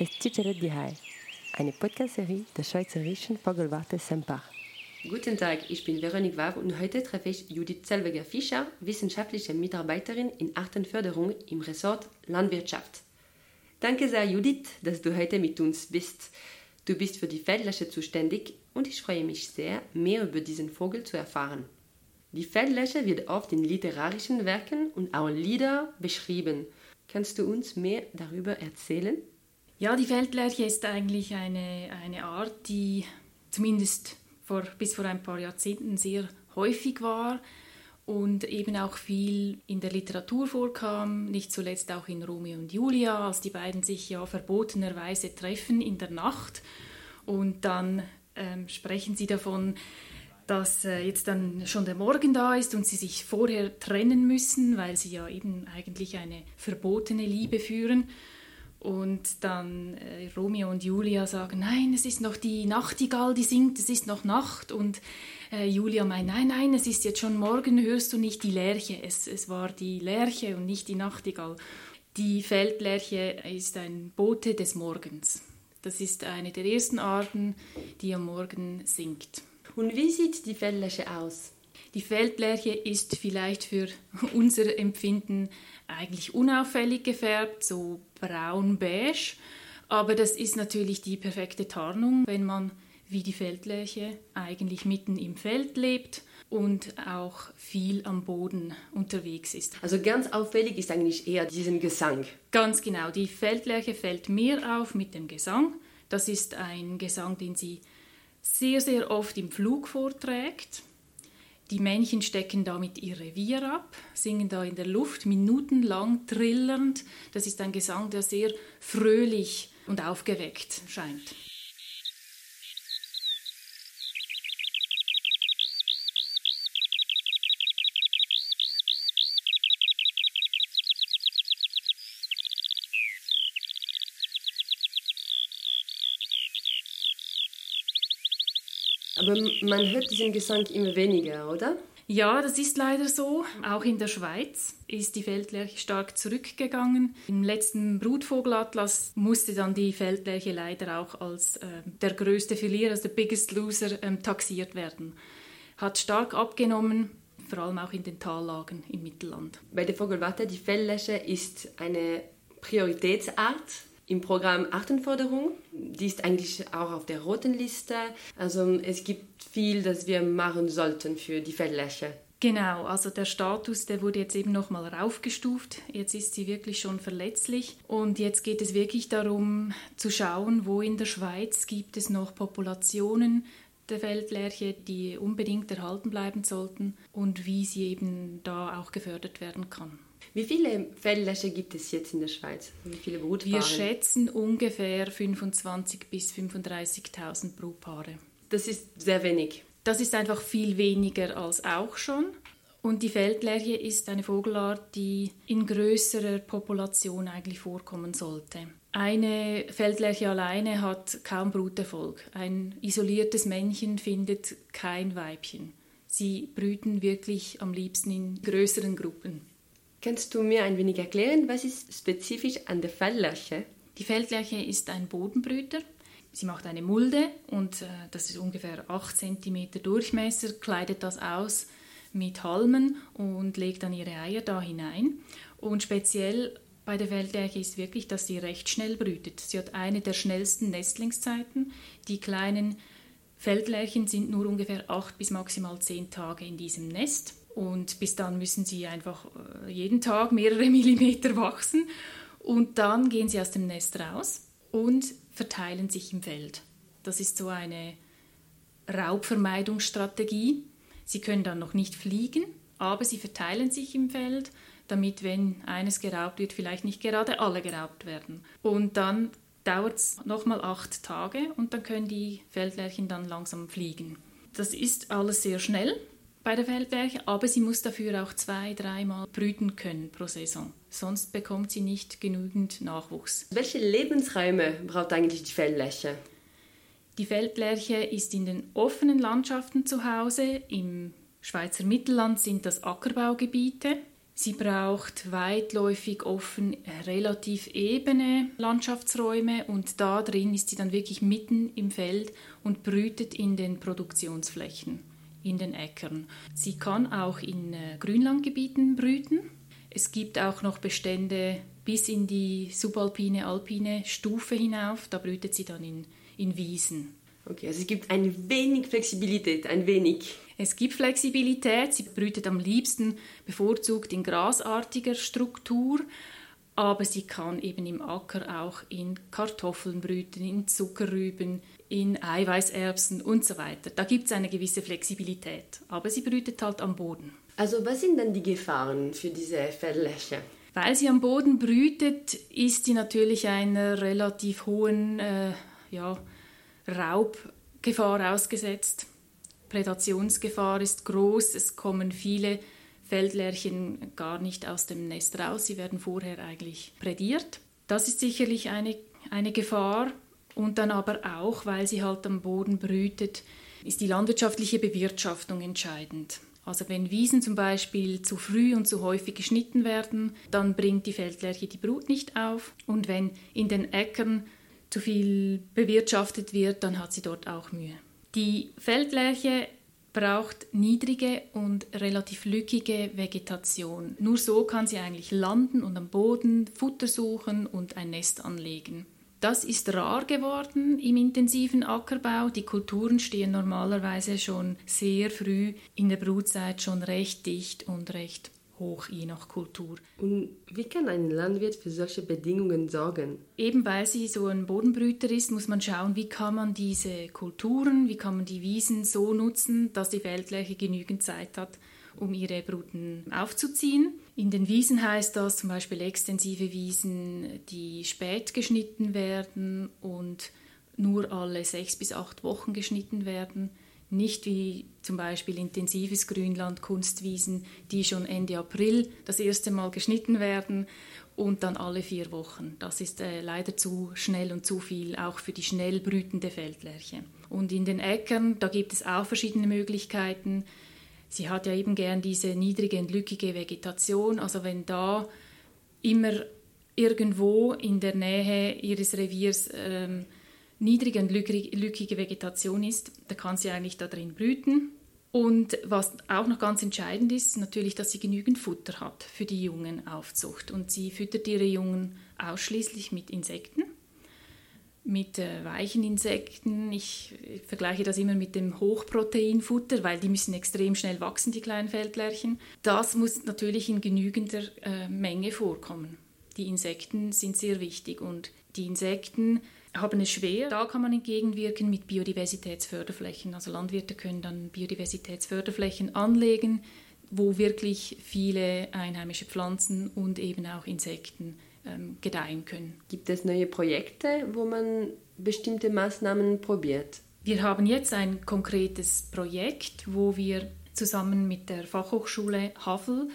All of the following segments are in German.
ist Ciceret die Hai, eine Podcast-Serie der Schweizerischen Vogelwarte Sempach. Guten Tag, ich bin Veronique Wav und heute treffe ich Judith Zellweger-Fischer, wissenschaftliche Mitarbeiterin in Artenförderung im Ressort Landwirtschaft. Danke sehr, Judith, dass du heute mit uns bist. Du bist für die Feldlösche zuständig und ich freue mich sehr, mehr über diesen Vogel zu erfahren. Die Feldlösche wird oft in literarischen Werken und auch Lieder beschrieben. Kannst du uns mehr darüber erzählen? Ja, die Feldlerche ist eigentlich eine, eine Art, die zumindest vor, bis vor ein paar Jahrzehnten sehr häufig war und eben auch viel in der Literatur vorkam, nicht zuletzt auch in Romeo und Julia, als die beiden sich ja verbotenerweise treffen in der Nacht und dann ähm, sprechen sie davon, dass äh, jetzt dann schon der Morgen da ist und sie sich vorher trennen müssen, weil sie ja eben eigentlich eine verbotene Liebe führen. Und dann äh, Romeo und Julia sagen, nein, es ist noch die Nachtigall, die singt, es ist noch Nacht. Und äh, Julia meint, nein, nein, es ist jetzt schon morgen, hörst du nicht die Lerche. Es, es war die Lerche und nicht die Nachtigall. Die Feldlerche ist ein Bote des Morgens. Das ist eine der ersten Arten, die am Morgen singt. Und wie sieht die Feldlerche aus? Die Feldlerche ist vielleicht für unser Empfinden eigentlich unauffällig gefärbt, so braun-beige. Aber das ist natürlich die perfekte Tarnung, wenn man wie die Feldlerche eigentlich mitten im Feld lebt und auch viel am Boden unterwegs ist. Also ganz auffällig ist eigentlich eher diesen Gesang. Ganz genau, die Feldlerche fällt mehr auf mit dem Gesang. Das ist ein Gesang, den sie sehr, sehr oft im Flug vorträgt. Die Männchen stecken damit ihr Revier ab, singen da in der Luft minutenlang trillernd. Das ist ein Gesang, der sehr fröhlich und aufgeweckt scheint. Aber man hört diesen Gesang immer weniger, oder? Ja, das ist leider so. Auch in der Schweiz ist die Feldlerche stark zurückgegangen. Im letzten Brutvogelatlas musste dann die Feldlerche leider auch als äh, der größte Verlierer, als der Biggest Loser, ähm, taxiert werden. Hat stark abgenommen, vor allem auch in den Tallagen im Mittelland. Bei der Vogelwarte, die Feldlerche ist eine Prioritätsart im Programm Artenförderung. Die ist eigentlich auch auf der roten Liste. Also es gibt viel, das wir machen sollten für die Feldläche. Genau, also der Status, der wurde jetzt eben nochmal raufgestuft. Jetzt ist sie wirklich schon verletzlich und jetzt geht es wirklich darum zu schauen, wo in der Schweiz gibt es noch Populationen der Feldlerche, die unbedingt erhalten bleiben sollten und wie sie eben da auch gefördert werden kann. Wie viele Feldlöscher gibt es jetzt in der Schweiz? Wie viele Brutpaare? Wir schätzen ungefähr 25.000 bis 35.000 Brutpaare. Das ist sehr wenig. Das ist einfach viel weniger als auch schon. Und die Feldlerche ist eine Vogelart, die in größerer Population eigentlich vorkommen sollte. Eine Feldlerche alleine hat kaum Bruterfolg. Ein isoliertes Männchen findet kein Weibchen. Sie brüten wirklich am liebsten in größeren Gruppen. Kannst du mir ein wenig erklären, was ist spezifisch an der Feldlerche? Die Feldlerche ist ein Bodenbrüter. Sie macht eine Mulde und äh, das ist ungefähr 8 cm Durchmesser, kleidet das aus mit Halmen und legt dann ihre Eier da hinein. Und speziell bei der Feldlerche ist wirklich, dass sie recht schnell brütet. Sie hat eine der schnellsten Nestlingszeiten. Die kleinen Feldlerchen sind nur ungefähr 8 bis maximal 10 Tage in diesem Nest. Und bis dann müssen sie einfach äh, jeden Tag mehrere Millimeter wachsen. Und dann gehen sie aus dem Nest raus und verteilen sich im Feld. Das ist so eine Raubvermeidungsstrategie. Sie können dann noch nicht fliegen, aber sie verteilen sich im Feld, damit, wenn eines geraubt wird, vielleicht nicht gerade alle geraubt werden. Und dann dauert es nochmal acht Tage und dann können die Feldlerchen dann langsam fliegen. Das ist alles sehr schnell bei der Feldlerche, aber sie muss dafür auch zwei, dreimal brüten können pro Saison. Sonst bekommt sie nicht genügend Nachwuchs. Welche Lebensräume braucht eigentlich die Feldlerche? Die Feldlerche ist in den offenen Landschaften zu Hause. Im Schweizer Mittelland sind das Ackerbaugebiete. Sie braucht weitläufig offen relativ ebene Landschaftsräume und da drin ist sie dann wirklich mitten im Feld und brütet in den Produktionsflächen, in den Äckern. Sie kann auch in äh, Grünlandgebieten brüten. Es gibt auch noch Bestände bis in die subalpine, alpine Stufe hinauf. Da brütet sie dann in, in Wiesen. Okay, also es gibt ein wenig Flexibilität, ein wenig. Es gibt Flexibilität. Sie brütet am liebsten bevorzugt in grasartiger Struktur, aber sie kann eben im Acker auch in Kartoffeln brüten, in Zuckerrüben, in Eiweißerbsen und so weiter. Da gibt es eine gewisse Flexibilität, aber sie brütet halt am Boden. Also was sind denn die Gefahren für diese Feldläche? Weil sie am Boden brütet, ist sie natürlich einer relativ hohen äh, ja, Raubgefahr ausgesetzt. Prädationsgefahr ist groß, es kommen viele Feldlärchen gar nicht aus dem Nest raus, sie werden vorher eigentlich prädiert. Das ist sicherlich eine, eine Gefahr und dann aber auch, weil sie halt am Boden brütet, ist die landwirtschaftliche Bewirtschaftung entscheidend. Also wenn Wiesen zum Beispiel zu früh und zu häufig geschnitten werden, dann bringt die Feldlerche die Brut nicht auf. Und wenn in den Äckern zu viel bewirtschaftet wird, dann hat sie dort auch Mühe. Die Feldlerche braucht niedrige und relativ lückige Vegetation. Nur so kann sie eigentlich landen und am Boden Futter suchen und ein Nest anlegen. Das ist rar geworden im intensiven Ackerbau. Die Kulturen stehen normalerweise schon sehr früh in der Brutzeit schon recht dicht und recht hoch je nach Kultur. Und wie kann ein Landwirt für solche Bedingungen sorgen? Eben weil sie so ein Bodenbrüter ist, muss man schauen, wie kann man diese Kulturen, wie kann man die Wiesen so nutzen, dass die Feldfläche genügend Zeit hat, um ihre Bruten aufzuziehen. In den Wiesen heißt das zum Beispiel extensive Wiesen, die spät geschnitten werden und nur alle sechs bis acht Wochen geschnitten werden nicht wie zum Beispiel intensives Grünland, Kunstwiesen, die schon Ende April das erste Mal geschnitten werden und dann alle vier Wochen. Das ist äh, leider zu schnell und zu viel, auch für die schnell brütende Feldlerche. Und in den Äckern, da gibt es auch verschiedene Möglichkeiten. Sie hat ja eben gern diese niedrige und lückige Vegetation. Also wenn da immer irgendwo in der Nähe ihres Reviers ähm, niedrige und lückige Vegetation ist, da kann sie eigentlich da drin brüten. Und was auch noch ganz entscheidend ist, natürlich, dass sie genügend Futter hat für die Jungenaufzucht. Und sie füttert ihre Jungen ausschließlich mit Insekten, mit äh, weichen Insekten. Ich, ich, vergleiche das immer mit dem Hochproteinfutter, weil die müssen extrem schnell wachsen, die kleinen Feldlärchen. Das muss natürlich in genügender äh, Menge vorkommen. Die Insekten sind sehr wichtig und die Insekten haben es schwer. Da kann man entgegenwirken mit Biodiversitätsförderflächen. Also Landwirte können dann Biodiversitätsförderflächen anlegen, wo wirklich viele einheimische Pflanzen und eben auch Insekten ähm, gedeihen können. Gibt es neue Projekte, wo man bestimmte Maßnahmen probiert? Wir haben jetzt ein konkretes Projekt, wo wir zusammen mit der Fachhochschule Havel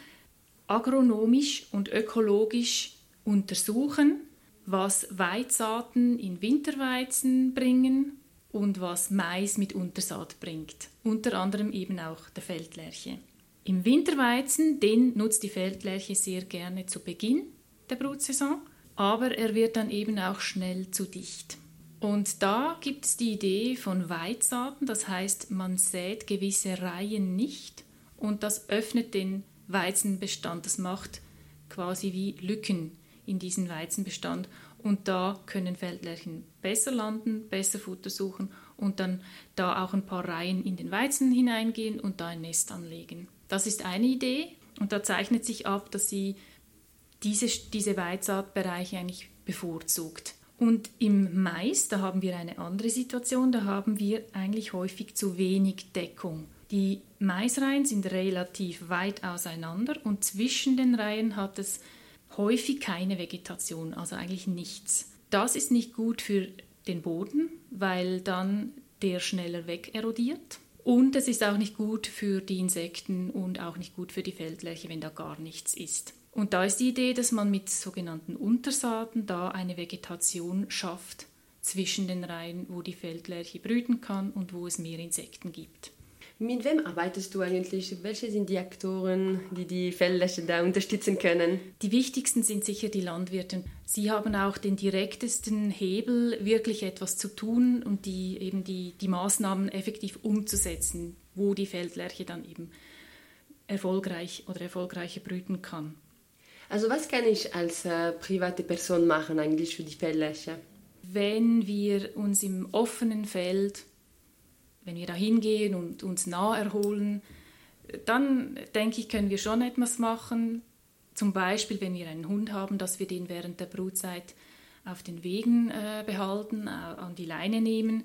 agronomisch und ökologisch untersuchen, was Weizsaaten in Winterweizen bringen und was Mais mit Untersaat bringt. Unter anderem eben auch der Feldlerche. Im Winterweizen, den nutzt die Feldlerche sehr gerne zu Beginn der Brutsaison, aber er wird dann eben auch schnell zu dicht. Und da gibt es die Idee von Weizsaaten, das heißt, man sät gewisse Reihen nicht und das öffnet den Weizenbestand, das macht quasi wie Lücken in diesen Weizenbestand. Und da können Feldlärchen besser landen, besser Futter suchen und dann da auch ein paar Reihen in den Weizen hineingehen und da ein Nest anlegen. Das ist eine Idee und da zeichnet sich ab, dass sie diese, diese Weizsaatbereiche eigentlich bevorzugt. Und im Mais, da haben wir eine andere Situation, da haben wir eigentlich häufig zu wenig Deckung. Die Maisreihen sind relativ weit auseinander und zwischen den Reihen hat es häufig keine Vegetation, also eigentlich nichts. Das ist nicht gut für den Boden, weil dann der schneller wegerodiert. Und es ist auch nicht gut für die Insekten und auch nicht gut für die Feldlärche, wenn da gar nichts ist. Und da ist die Idee, dass man mit sogenannten Untersaaten da eine Vegetation schafft zwischen den Reihen, wo die Feldlärche brüten kann und wo es mehr Insekten gibt. Mit wem arbeitest du eigentlich? Welche sind die Aktoren, die die Feldlöscher da unterstützen können? Die wichtigsten sind sicher die Landwirte. Sie haben auch den direktesten Hebel, wirklich etwas zu tun und die, eben die, die Maßnahmen effektiv umzusetzen, wo die Feldlerche dann eben erfolgreich oder erfolgreicher brüten kann. Also was kann ich als äh, private Person machen eigentlich für die Feldlöscher? Wenn wir uns im offenen Feld wenn wir da hingehen und uns nah erholen, dann denke ich, können wir schon etwas machen. Zum Beispiel, wenn wir einen Hund haben, dass wir den während der Brutzeit auf den Wegen äh, behalten, äh, an die Leine nehmen,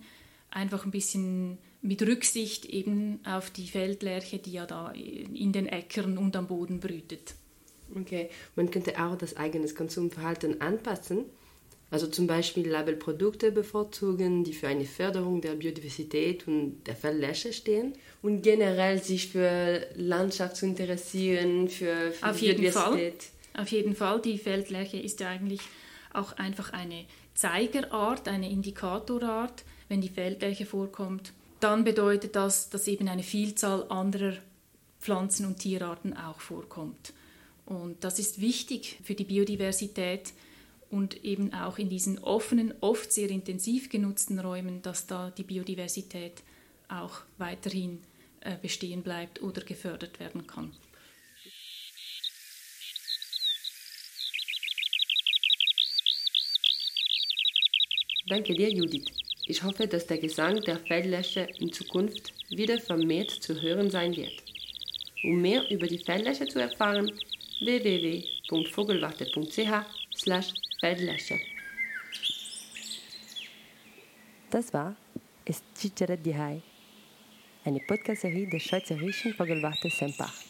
einfach ein bisschen mit Rücksicht eben auf die Feldlerche, die ja da in den Äckern und am Boden brütet. Okay, man könnte auch das eigene Konsumverhalten anpassen. Also zum Beispiel Labelprodukte bevorzugen, die für eine Förderung der Biodiversität und der Verläsche stehen und generell sich für Landschaft zu interessieren, für, für Auf jeden Fall. Auf jeden Fall. Die Feldlerche ist ja eigentlich auch einfach eine Zeigerart, eine Indikatorart. Wenn die Feldlerche vorkommt, dann bedeutet das, dass eben eine Vielzahl anderer Pflanzen- und Tierarten auch vorkommt. Und das ist wichtig für die Biodiversität und eben auch in diesen offenen, oft sehr intensiv genutzten Räumen, dass da die Biodiversität auch weiterhin äh, bestehen bleibt oder gefördert werden kann. Danke dir, Judith. Ich hoffe, dass der Gesang der Feldlöscher in Zukunft wieder vermehrt zu hören sein wird. Um mehr über die Feldlöscher zu erfahren, www.vogelwarte.ch Feldlöscher. Das war Es Cicere di Hai, eine Podcast-Serie der Schweizerischen Vogelwarte Sempach.